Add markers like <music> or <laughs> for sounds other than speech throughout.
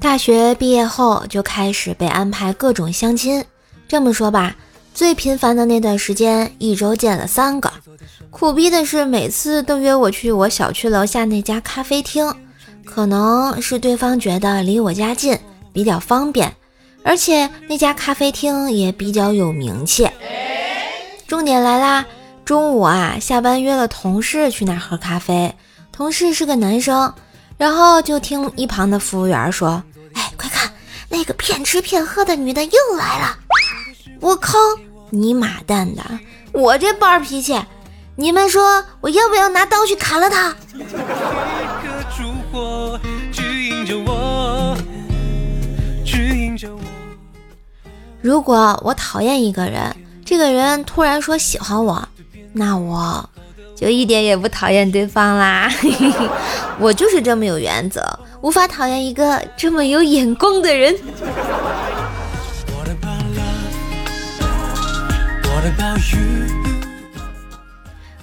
大学毕业后就开始被安排各种相亲。这么说吧，最频繁的那段时间，一周见了三个。苦逼的是，每次都约我去我小区楼下那家咖啡厅。可能是对方觉得离我家近，比较方便，而且那家咖啡厅也比较有名气。重点来啦，中午啊，下班约了同事去那喝咖啡，同事是个男生。然后就听一旁的服务员说：“，那个骗吃骗喝的女的又来了！”我靠，你妈蛋的！我这暴脾气，你们说我要不要拿刀去砍了他？如果我讨厌一个人，这个人突然说喜欢我，那我。就一点也不讨厌对方啦，<laughs> 我就是这么有原则，无法讨厌一个这么有眼光的人。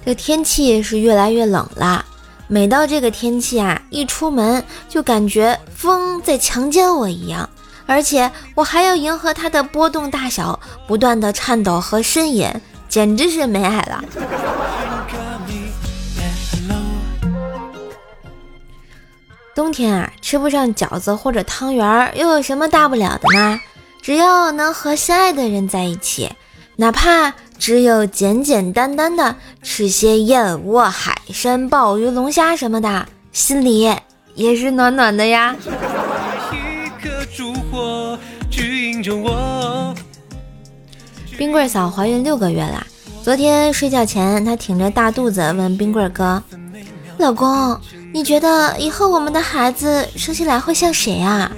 这天气是越来越冷了，每到这个天气啊，一出门就感觉风在强奸我一样，而且我还要迎合它的波动大小，不断的颤抖和呻吟，简直是没爱了。冬天啊，吃不上饺子或者汤圆儿，又有什么大不了的呢？只要能和心爱的人在一起，哪怕只有简简单单的吃些燕窝、海参、鲍鱼、龙虾什么的，心里也是暖暖的呀。冰棍嫂怀孕六个月了，昨天睡觉前，她挺着大肚子问冰棍哥：“老公。”你觉得以后我们的孩子生下来会像谁啊？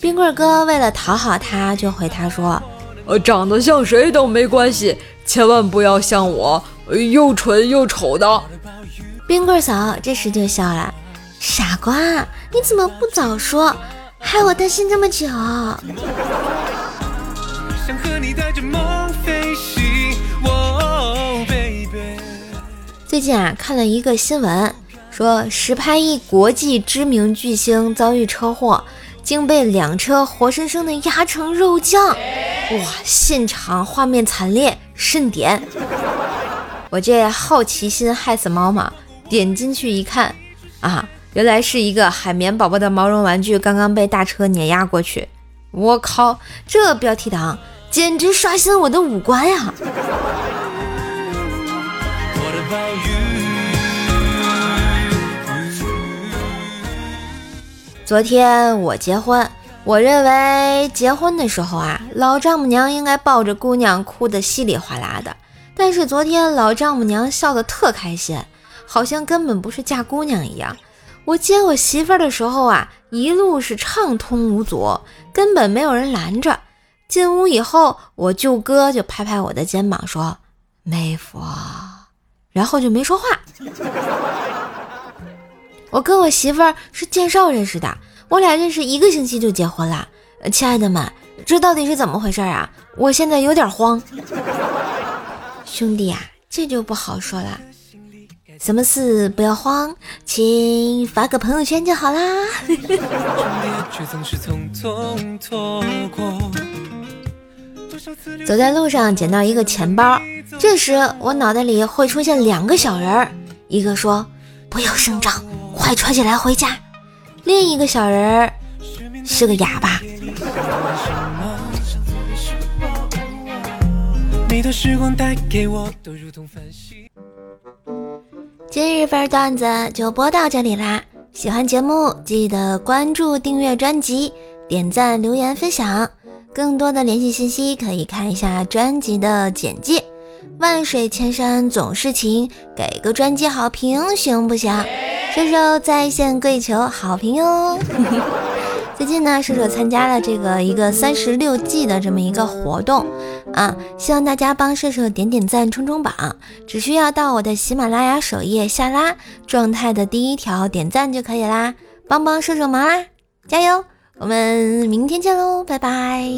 冰棍哥为了讨好他，就回他说：“呃，长得像谁都没关系，千万不要像我，又蠢又丑的。”冰棍嫂这时就笑了：“傻瓜，你怎么不早说，害我担心这么久。”最近啊，看了一个新闻。说实拍一国际知名巨星遭遇车祸，竟被两车活生生的压成肉酱，哇！现场画面惨烈，慎点。我这好奇心害死猫嘛，点进去一看，啊，原来是一个海绵宝宝的毛绒玩具刚刚被大车碾压过去。我靠，这标题党简直刷新我的五官呀！昨天我结婚，我认为结婚的时候啊，老丈母娘应该抱着姑娘哭得稀里哗啦的。但是昨天老丈母娘笑得特开心，好像根本不是嫁姑娘一样。我接我媳妇儿的时候啊，一路是畅通无阻，根本没有人拦着。进屋以后，我舅哥就拍拍我的肩膀说：“妹夫。” <laughs> 然后就没说话。我跟我媳妇儿是介绍认识的，我俩认识一个星期就结婚了。亲爱的们，这到底是怎么回事啊？我现在有点慌。兄弟啊，这就不好说了。什么事不要慌，请发个朋友圈就好啦。走在路上捡到一个钱包，这时我脑袋里会出现两个小人儿，一个说不要声张。快揣起来回家！另一个小人儿是个哑巴。今日份段子就播到这里啦！喜欢节目记得关注、订阅专辑、点赞、留言、分享。更多的联系信息可以看一下专辑的简介。万水千山总是情，给个专辑好评行不行？射手在线跪求好评哟！<laughs> 最近呢，射手参加了这个一个三十六计的这么一个活动啊，希望大家帮射手点点赞、冲冲榜，只需要到我的喜马拉雅首页下拉状态的第一条点赞就可以啦，帮帮射手忙啦，加油！我们明天见喽，拜拜。